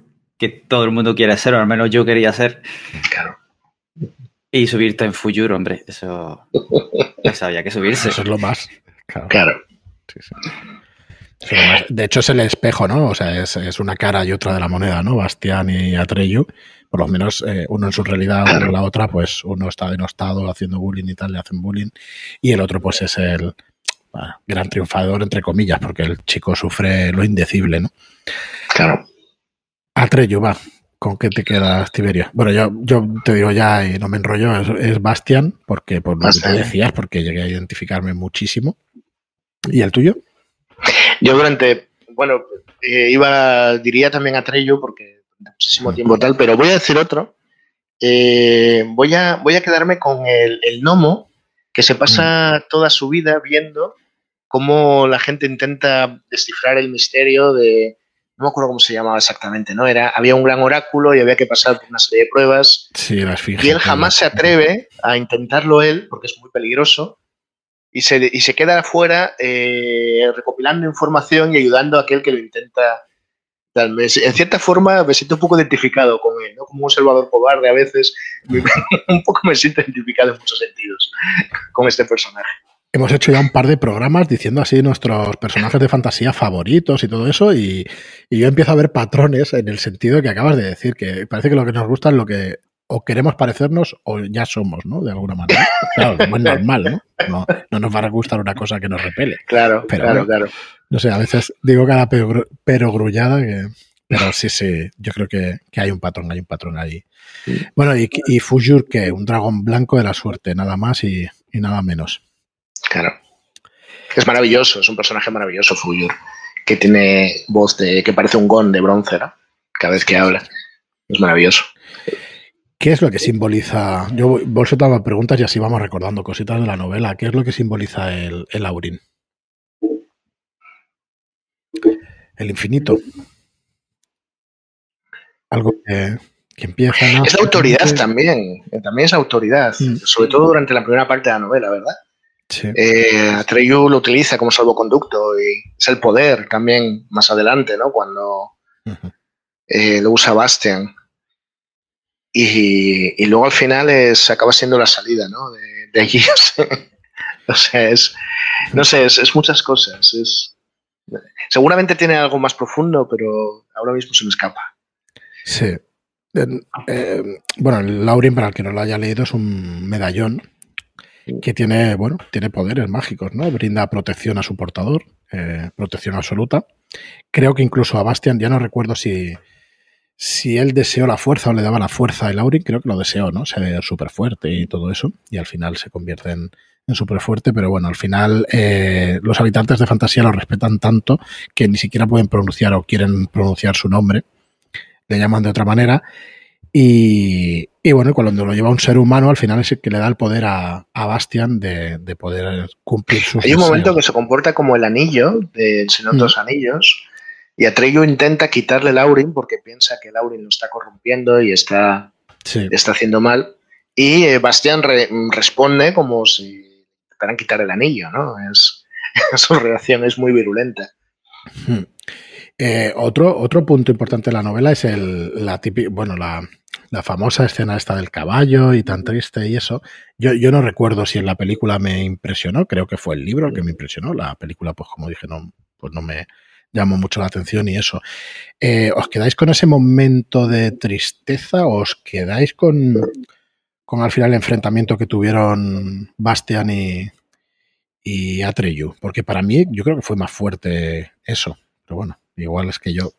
todo el mundo quiere ser, o al menos yo quería ser. Claro. Y subirte en Fuyuro, hombre, eso, eso había que subirse. Eso es lo más. Claro. De hecho, es el espejo, ¿no? O sea, es, una cara y otra de la moneda, ¿no? Bastián y Atreyu. Por lo menos eh, uno en su realidad, uno en la otra, pues uno está denostado haciendo bullying y tal, le hacen bullying. Y el otro, pues es el gran triunfador, entre comillas, porque el chico sufre lo indecible, ¿no? Claro. Atreyu, va. ¿Con qué te quedas, Tiberio? Bueno, yo, yo te digo ya y no me enrollo, es, Bastian, porque por lo que te decías, porque llegué a identificarme muchísimo. ¿Y el tuyo? Yo durante, bueno, eh, iba, diría también a Trello, porque muchísimo tiempo tal, pero voy a decir otro. Eh, voy, a, voy a quedarme con el, el gnomo, que se pasa toda su vida viendo cómo la gente intenta descifrar el misterio de, no me acuerdo cómo se llamaba exactamente, ¿no? Era, había un gran oráculo y había que pasar por una serie de pruebas. Sí, las Y él jamás se atreve a intentarlo él, porque es muy peligroso, y se, y se queda afuera eh, recopilando información y ayudando a aquel que lo intenta. En cierta forma me siento un poco identificado con él, ¿no? Como un salvador cobarde a veces, un poco me siento identificado en muchos sentidos con este personaje. Hemos hecho ya un par de programas diciendo así nuestros personajes de fantasía favoritos y todo eso, y, yo empiezo a ver patrones en el sentido que acabas de decir, que parece que lo que nos gusta es lo que o queremos parecernos o ya somos, ¿no? De alguna manera. Claro, como es normal, ¿no? ¿no? No, nos va a gustar una cosa que nos repele. Claro, claro, claro. No sé, a veces digo cada pero, grullada que... Pero sí, sí, yo creo que, hay un patrón, hay un patrón ahí. Bueno, y, y Fujur, que un dragón blanco de la suerte, nada más y nada menos. Claro. Es maravilloso, es un personaje maravilloso, Fuyur, que tiene voz de. que parece un gon de bronce, ¿no? Cada vez que habla. Es maravilloso. ¿Qué es lo que simboliza? Yo vos daba preguntas y así vamos recordando cositas de la novela. ¿Qué es lo que simboliza el, el Aurin? El infinito. Algo que, empieza. Es la autoridad también. También es autoridad. Mm. Sobre todo durante la primera parte de la novela, ¿verdad? Eh, Atreyu lo utiliza como salvoconducto y es el poder también más adelante, ¿no? Cuando eh, lo usa Bastian. Y, luego al final es, acaba siendo la salida, ¿no? De, allí. o sea, es, no sé, es, muchas cosas. Es, seguramente tiene algo más profundo, pero ahora mismo se me escapa. Sí. Eh, bueno, el Laurin, para el que no lo haya leído, es un medallón que tiene, bueno, tiene poderes mágicos, ¿no? Brinda protección a su portador, eh, protección absoluta. Creo que incluso a Bastian, ya no recuerdo si, si él deseó la fuerza o le daba la fuerza a Laurin, creo que lo deseó, ¿no? Ser súper fuerte y todo eso, y al final se convierte en, en súper fuerte, pero bueno, al final eh, los habitantes de fantasía lo respetan tanto que ni siquiera pueden pronunciar o quieren pronunciar su nombre, le llaman de otra manera, y, y, bueno, cuando lo lleva un ser humano, al final es el que le da el poder a, a Bastian de, de, poder cumplir sus Hay un momento que se comporta como el anillo del Señor de los mm. Anillos, y Atreyu intenta quitarle Laurin porque piensa que Laurin lo está corrompiendo y está, está haciendo mal. Y eh, Bastian responde como si intentaran quitar el anillo, ¿no? Es, su reacción es muy virulenta. Hmm. Eh, otro, otro punto importante de la novela es el, la típica, bueno, la, la famosa escena esta del caballo y tan triste y eso. Yo, yo no recuerdo si en la película me impresionó, creo que fue el libro el que me impresionó. La película, pues como dije, no, pues no me llamó mucho la atención y eso. Eh, ¿Os quedáis con ese momento de tristeza o os quedáis con, con al final el enfrentamiento que tuvieron Bastian y, y Atreyu? Porque para mí yo creo que fue más fuerte eso. Pero bueno, igual es que yo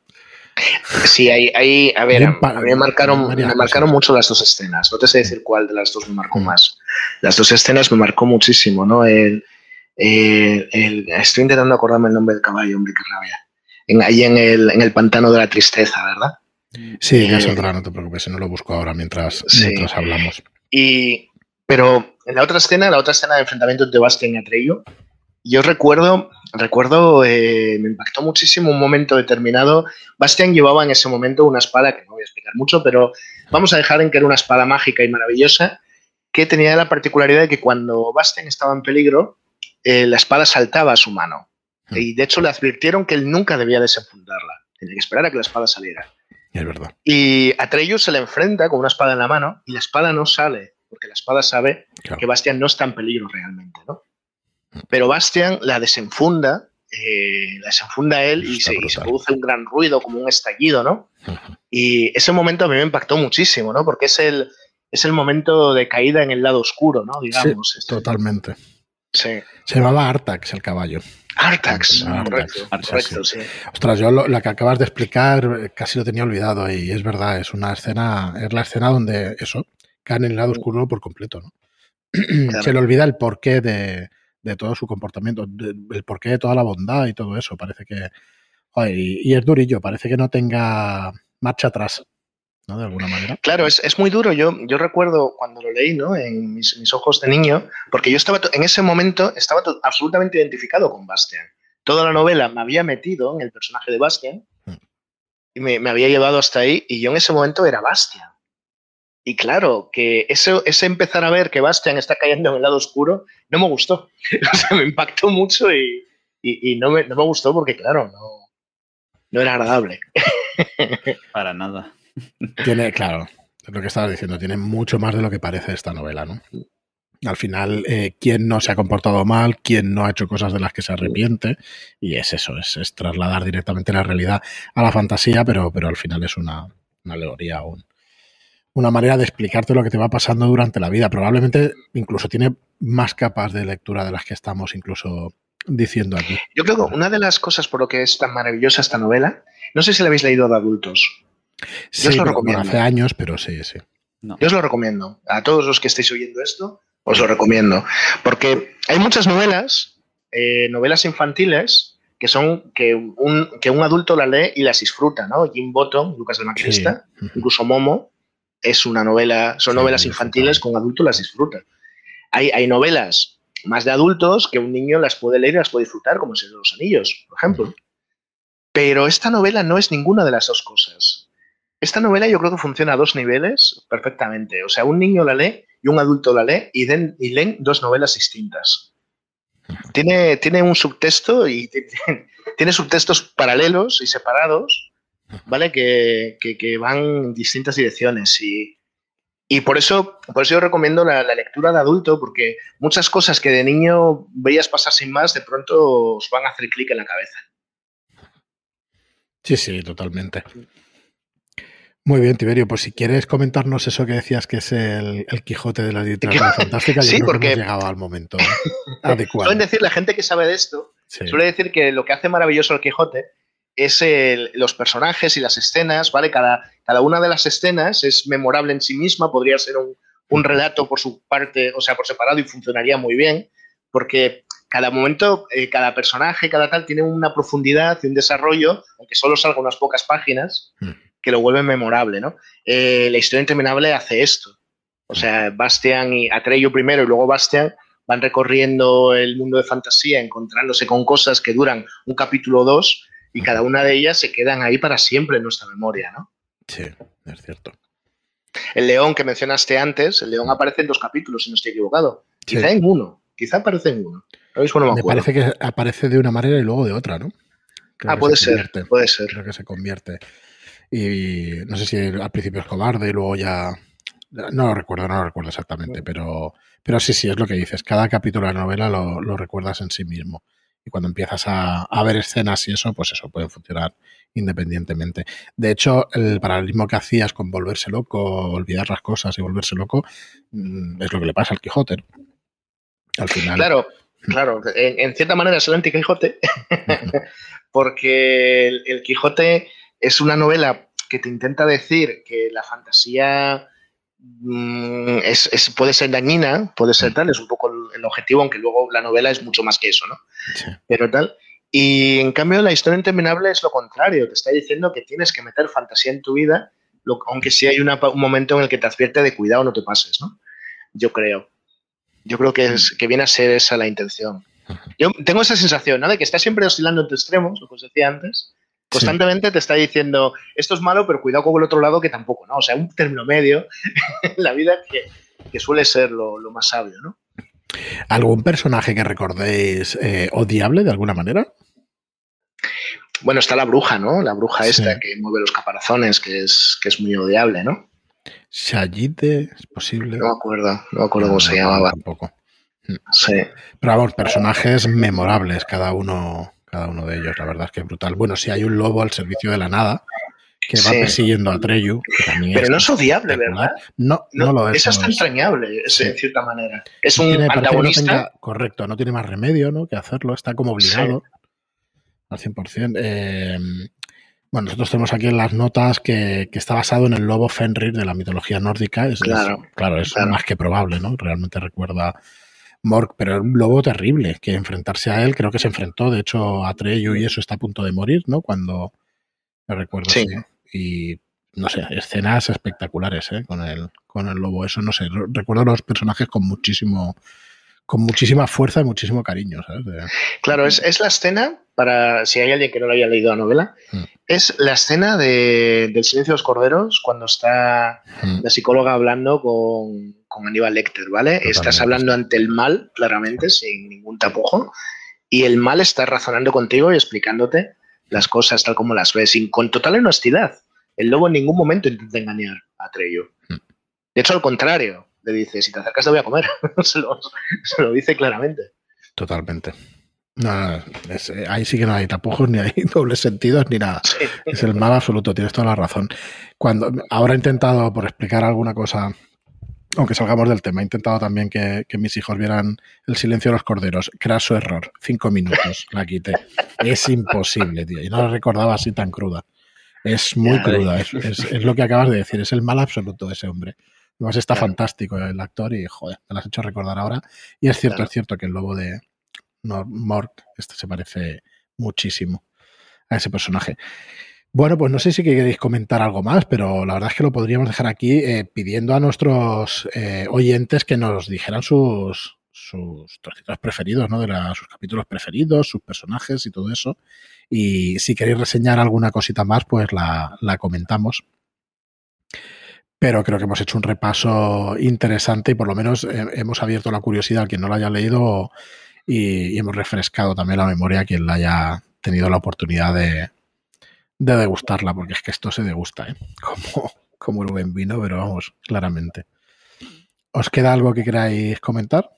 Sí, hay, a ver, me marcaron, me marcaron mucho las dos escenas. No te sé decir cuál de las dos me marcó mm. más. Las dos escenas me marcó muchísimo, ¿no? El, estoy intentando acordarme el nombre del caballo, hombre, qué rabia. En, ahí en el, en el pantano de la tristeza, ¿verdad? Sí, ya saldrá, eh, no te preocupes, no lo busco ahora mientras, mientras hablamos. Y, pero en la otra escena, la otra escena de enfrentamiento entre Bastian y Atreyu, yo recuerdo, recuerdo, eh, me impactó muchísimo un momento determinado. Bastian llevaba en ese momento una espada, que no voy a explicar mucho, pero vamos a dejar en que era una espada mágica y maravillosa, que tenía la particularidad de que cuando Bastian estaba en peligro, eh, la espada saltaba a su mano. Y de hecho le advirtieron que él nunca debía desenfundarla. Tenía que esperar a que la espada saliera. Es verdad. Y Atreyu se le enfrenta con una espada en la mano y la espada no sale, porque la espada sabe que Bastian no está en peligro realmente, ¿no? Pero Bastian la desenfunda eh, la desenfunda él y se, produce un gran ruido, como un estallido, ¿no? Y ese momento a mí me impactó muchísimo, ¿no? Porque es el, es el momento de caída en el lado oscuro, ¿no? Digamos. Este. totalmente. Sí. Se llamaba Artax el caballo. Artax, correcto, sí. Ostras, yo lo, la que acabas de explicar casi lo tenía olvidado y es verdad, es una escena, es la escena donde eso, caen en el lado mm. oscuro por completo, ¿no? Se le olvida el porqué de, de todo su comportamiento, el porqué de toda la bondad y todo eso. Parece que. y, es durillo, parece que no tenga marcha atrás, ¿no? De alguna manera. Claro, es, es muy duro. Yo, yo recuerdo cuando lo leí, ¿no? En mis, mis, ojos de niño, porque yo estaba en ese momento estaba absolutamente identificado con Bastian. Toda la novela me había metido en el personaje de Bastian mm. y me, me había llevado hasta ahí, y yo en ese momento era Bastian. Y claro, que ese, ese empezar a ver que Bastian está cayendo en el lado oscuro no me gustó. o sea, me impactó mucho y, y, no, me, no, me, gustó porque, claro, no, no era agradable. Para nada. Tiene, claro, lo que estabas diciendo, tiene mucho más de lo que parece esta novela, ¿no? Al final, eh, quién no se ha comportado mal, quién no ha hecho cosas de las que se arrepiente, y es eso, es, es trasladar directamente la realidad a la fantasía, pero, pero al final es una, una alegoría aún una manera de explicarte lo que te va pasando durante la vida. Probablemente incluso tiene más capas de lectura de las que estamos incluso diciendo aquí. Yo creo que una de las cosas por lo que es tan maravillosa esta novela, no sé si la habéis leído de adultos. Yo os lo recomiendo. Hace años, pero sí, sí. Yo os lo recomiendo. A todos los que estéis oyendo esto, os lo recomiendo. Porque hay muchas novelas, eh, novelas infantiles, que son que un, que un adulto la lee y las disfruta, ¿no? Jim Bottom, Lucas de Maquinista, incluso Momo, es una novela, son novelas infantiles con adultos las disfrutan. Hay, hay, novelas más de adultos que un niño las puede leer y las puede disfrutar, como de los Anillos, por ejemplo. Pero esta novela no es ninguna de las dos cosas. Esta novela yo creo que funciona a dos niveles perfectamente. O sea, un niño la lee y un adulto la lee y, leen dos novelas distintas. Tiene, tiene un subtexto y tiene subtextos paralelos y separados ¿vale? Que, que, van en distintas direcciones y, y, por, eso, por eso yo recomiendo la, lectura de adulto, porque muchas cosas que de niño veías pasar sin más, de pronto os van a hacer clic en la cabeza. Sí, sí, totalmente. Muy bien, Tiberio, pues si quieres comentarnos eso que decías que es el, Quijote de la literatura fantástica, yo sí, creo porque que hemos llegado al momento adecuado. Suelen decir, la gente que sabe de esto, suele decir que lo que hace maravilloso el Quijote es los personajes y las escenas, ¿vale? Cada, cada una de las escenas es memorable en sí misma, podría ser un, un relato por su parte, o sea, por separado y funcionaría muy bien, porque cada momento, eh, cada personaje, cada tal, tiene una profundidad y un desarrollo, aunque solo salga unas pocas páginas, hmm. Que lo vuelve memorable, ¿no? Eh, la historia interminable hace esto. O sea, Bastian y Atreyu primero y luego Bastian van recorriendo el mundo de fantasía, encontrándose con cosas que duran un capítulo o dos, y cada una de ellas se quedan ahí para siempre en nuestra memoria, ¿no? Sí, es cierto. El león que mencionaste antes, el león aparece en dos capítulos, si no estoy equivocado. Quizá en uno, quizá aparece en uno. me, parece que aparece de una manera y luego de otra, ¿no? ah, puede ser, puede ser. Creo que se convierte. Y no sé si al principio es cobarde y luego ya... No lo recuerdo, no lo recuerdo exactamente, pero, pero sí, sí, es lo que dices. Cada capítulo de la novela lo, lo recuerdas en sí mismo y cuando empiezas a, ver escenas y eso, pues eso puede funcionar independientemente. De hecho, el paralelismo que hacías con volverse loco, olvidar las cosas y volverse loco, mm, es lo que le pasa al Quijote. Al final. Claro, claro. En, cierta manera es el anti-Quijote, porque el Quijote es una novela que te intenta decir que la fantasía Mm, es, puede ser dañina, puede ser tal, es un poco el, objetivo, aunque luego la novela es mucho más que eso, ¿no? Pero tal. Y en cambio la historia interminable es lo contrario, te está diciendo que tienes que meter fantasía en tu vida, aunque sí hay un momento en el que te advierte de cuidado, no te pases, ¿no? Yo creo. Yo creo que, es, que viene a ser esa la intención. Yo tengo esa sensación, ¿no? De que está siempre oscilando entre extremos, lo que os decía antes, Constantemente te está diciendo, esto es malo, pero cuidado con el otro lado que tampoco, ¿no? O sea, un término medio en la vida que, suele ser lo, más sabio, ¿no? ¿Algún personaje que recordéis eh, odiable de alguna manera? Bueno, está la bruja, ¿no? La bruja esta que mueve los caparazones, que es, que es muy odiable, ¿no? Shayite, ¿es posible? No me acuerdo, no me acuerdo cómo se llamaba. Tampoco. Sí. Pero vamos, personajes memorables, cada uno cada uno de ellos. La verdad es que es brutal. Bueno, si hay un lobo al servicio de la nada que va persiguiendo a Treyu. Pero no es odiable, ¿verdad? No, no, lo es. Eso está entrañable, en cierta manera. Es un antagonista. correcto, no tiene más remedio ¿no? que hacerlo, está como obligado al 100%. Eh, bueno, nosotros tenemos aquí en las notas que, está basado en el lobo Fenrir de la mitología nórdica. Es, claro, claro, es más que probable, ¿no? Realmente recuerda Mork, pero es un lobo terrible, que enfrentarse a él, creo que se enfrentó, de hecho, a Treyu y eso está a punto de morir, ¿no? Cuando me recuerdo. Sí. Y no sé, escenas espectaculares, ¿eh? Con el, con el lobo. Eso no sé. Recuerdo los personajes con muchísimo con muchísima fuerza y muchísimo cariño. ¿sabes? Claro, es, es, la escena, para si hay alguien que no lo haya leído la novela, mm. es la escena de, del silencio de los corderos cuando está mm. la psicóloga hablando con, con Aníbal Lecter, ¿vale? Estás hablando ante el mal, claramente, sin ningún tapujo, y el mal está razonando contigo y explicándote las cosas tal como las ves, con total honestidad. El lobo en ningún momento intenta engañar a Treyo. Mm. De hecho, al contrario, le dice, si te acercas te voy a comer. se, lo, dice claramente. Totalmente. Eh, ahí sí que no hay tapujos, ni hay dobles sentidos, ni nada. Es el mal absoluto, tienes toda la razón. Cuando ahora he intentado, por explicar alguna cosa, aunque salgamos del tema, he intentado también que, mis hijos vieran el silencio de los corderos. Craso error. Cinco minutos la quité. Es imposible, tío. Y no la recordaba así tan cruda. Es muy cruda. Es, es, lo que acabas de decir. Es el mal absoluto de ese hombre. Además está fantástico el actor y, joder, me lo has hecho recordar ahora. Y es cierto, es cierto que el lobo de Mort este se parece muchísimo a ese personaje. Bueno, pues no sé si queréis comentar algo más, pero la verdad es que lo podríamos dejar aquí eh, pidiendo a nuestros eh, oyentes que nos dijeran sus, sus trocitos preferidos, ¿no? De sus capítulos preferidos, sus personajes y todo eso. Y si queréis reseñar alguna cosita más, pues la, la comentamos pero creo que hemos hecho un repaso interesante y por lo menos eh, hemos abierto la curiosidad al quien no lo haya leído y, hemos refrescado también la memoria a quien la haya tenido la oportunidad de, degustarla, porque es que esto se degusta, ¿eh? como, como el buen vino, pero vamos, claramente. ¿Os queda algo que queráis comentar?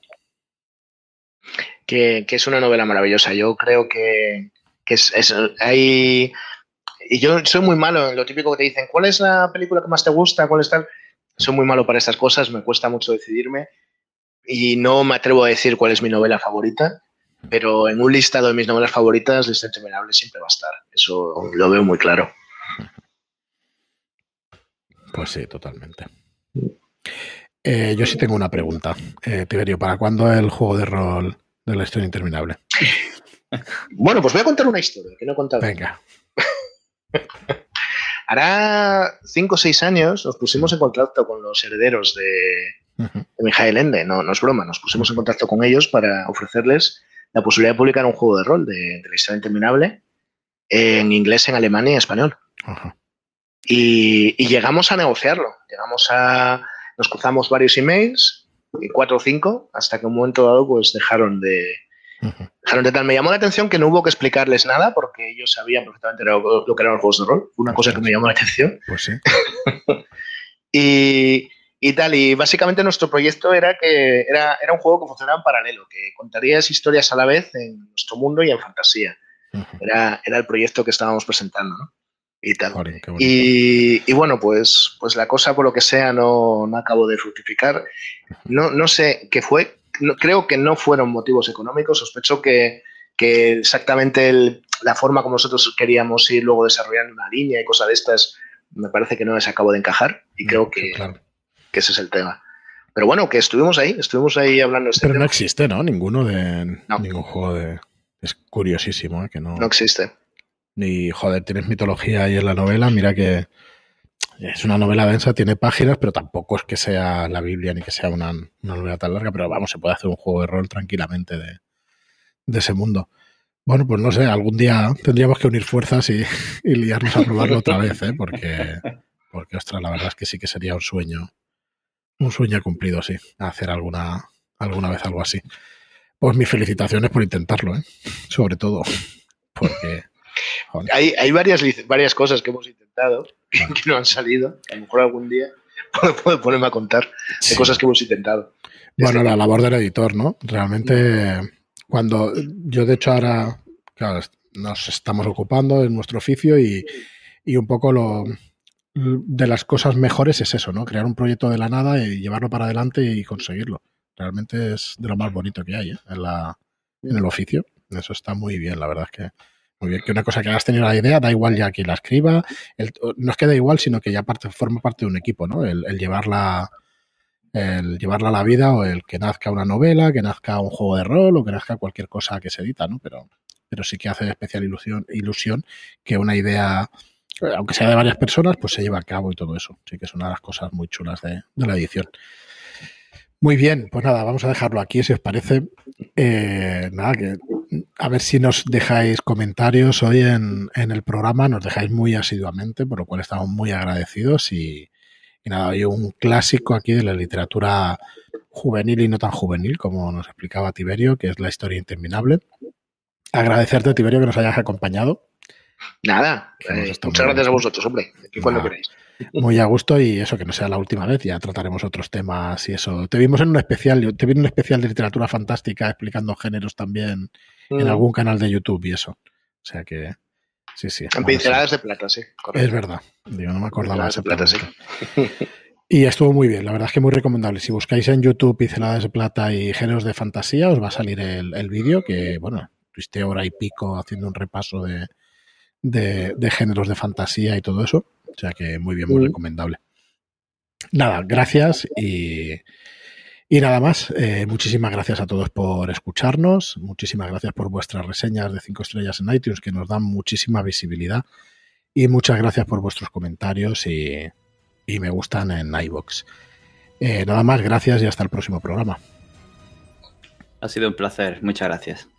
Que, es una novela maravillosa. Yo creo que, es, hay y yo soy muy malo en lo típico que te dicen, ¿cuál es la película que más te gusta? ¿Cuál es tal? Soy muy malo para estas cosas, me cuesta mucho decidirme y no me atrevo a decir cuál es mi novela favorita, pero en un listado de mis novelas favoritas, Lista Interminable siempre va a estar. Eso lo veo muy claro. Pues sí, totalmente. Eh, yo sí tengo una pregunta. Eh, Tiberio, ¿para cuándo el juego de rol de la historia interminable? Bueno, pues voy a contar una historia que no he contado. Venga. Hará cinco o seis años nos pusimos en contacto con los herederos de, Mijael Ende, no, no, es broma, nos pusimos en contacto con ellos para ofrecerles la posibilidad de publicar un juego de rol de, la historia interminable en inglés, en alemán y en español. y, y, llegamos a negociarlo, llegamos a, nos cruzamos varios emails, cuatro o cinco, hasta que un momento dado pues dejaron de, me llamó la atención que no hubo que explicarles nada porque ellos sabían perfectamente lo, que eran los juegos de rol. Una cosa que me llamó la atención. Pues sí. y, tal, y básicamente nuestro proyecto era que era, era un juego que funcionaba en paralelo, que contarías historias a la vez en nuestro mundo y en fantasía. era, era el proyecto que estábamos presentando, ¿no? Y tal. y, bueno, pues, pues la cosa, por lo que sea, no, no acabó de fructificar. No, no sé qué fue, creo que no fueron motivos económicos. Sospecho que, exactamente la forma como nosotros queríamos ir luego desarrollando una línea y cosas de estas, me parece que no les acabó de encajar y creo que, ese es el tema. Pero bueno, que estuvimos ahí, estuvimos ahí hablando. Este Pero no existe, ¿no? Ninguno de. Ningún juego de. Es curiosísimo, ¿eh? Que no. No existe. Ni, joder, tienes mitología ahí en la novela, mira que es una novela densa, tiene páginas, pero tampoco es que sea la Biblia ni que sea una, novela tan larga, pero vamos, se puede hacer un juego de rol tranquilamente de, ese mundo. Bueno, pues no sé, algún día tendríamos que unir fuerzas y, liarnos a probarlo otra vez, ¿eh? porque, porque, ostras, la verdad es que sí que sería un sueño, un sueño cumplido, sí, hacer alguna, alguna vez algo así. Pues mis felicitaciones por intentarlo, ¿eh? sobre todo, porque hay, hay varias, varias cosas que hemos intentado que, no han salido. A lo mejor algún día puedo ponerme a contar de cosas que hemos intentado. Bueno, la labor del editor, ¿no? Realmente, cuando yo de hecho ahora, claro, nos estamos ocupando en nuestro oficio y, y un poco lo de las cosas mejores es eso, ¿no? Crear un proyecto de la nada y llevarlo para adelante y conseguirlo. Realmente es de lo más bonito que hay ¿eh? en, la, en el oficio. Eso está muy bien, la verdad es que muy bien. Que una cosa que hayas tenido la idea, da igual ya quien la escriba. no es que da igual, sino que ya parte, forma parte de un equipo, ¿no? El, llevarla el llevarla a la vida o el que nazca una novela, que nazca un juego de rol o que nazca cualquier cosa que se edita, ¿no? Pero, pero sí que hace especial ilusión, ilusión que una idea aunque sea de varias personas, pues se lleva a cabo y todo eso. Sí que es una de las cosas muy chulas de, la edición. Muy bien, pues nada, vamos a dejarlo aquí si os parece. Eh, nada, que a ver si nos dejáis comentarios hoy en, el programa, nos dejáis muy asiduamente, por lo cual estamos muy agradecidos y, nada, hay un clásico aquí de la literatura juvenil y no tan juvenil, como nos explicaba Tiberio, que es la historia interminable. Agradecerte, Tiberio, que nos hayas acompañado. Nada, eh, muchas gracias a vosotros, hombre. Aquí cuando queráis. Muy a gusto y eso que no sea la última vez, ya trataremos otros temas y eso. Te vimos en un especial, te vi en un especial de literatura fantástica explicando géneros también en mm. algún canal de YouTube y eso. O sea que sí, sí. En pinceladas de plata, sí. Es verdad. Digo, no me acordaba de plata, sí. Y estuvo muy bien, la verdad es que muy recomendable. Si buscáis en YouTube pinceladas de plata y géneros de fantasía, os va a salir el, el vídeo que, bueno, tuviste hora y pico haciendo un repaso de, de, géneros de fantasía y todo eso. O sea que muy bien, muy mm. recomendable. Nada, gracias y, y nada más. Eh, muchísimas gracias a todos por escucharnos. Muchísimas gracias por vuestras reseñas de 5 estrellas en iTunes que nos dan muchísima visibilidad. Y muchas gracias por vuestros comentarios y, y me gustan en iBox. Eh, nada más, gracias y hasta el próximo programa. Ha sido un placer. Muchas gracias.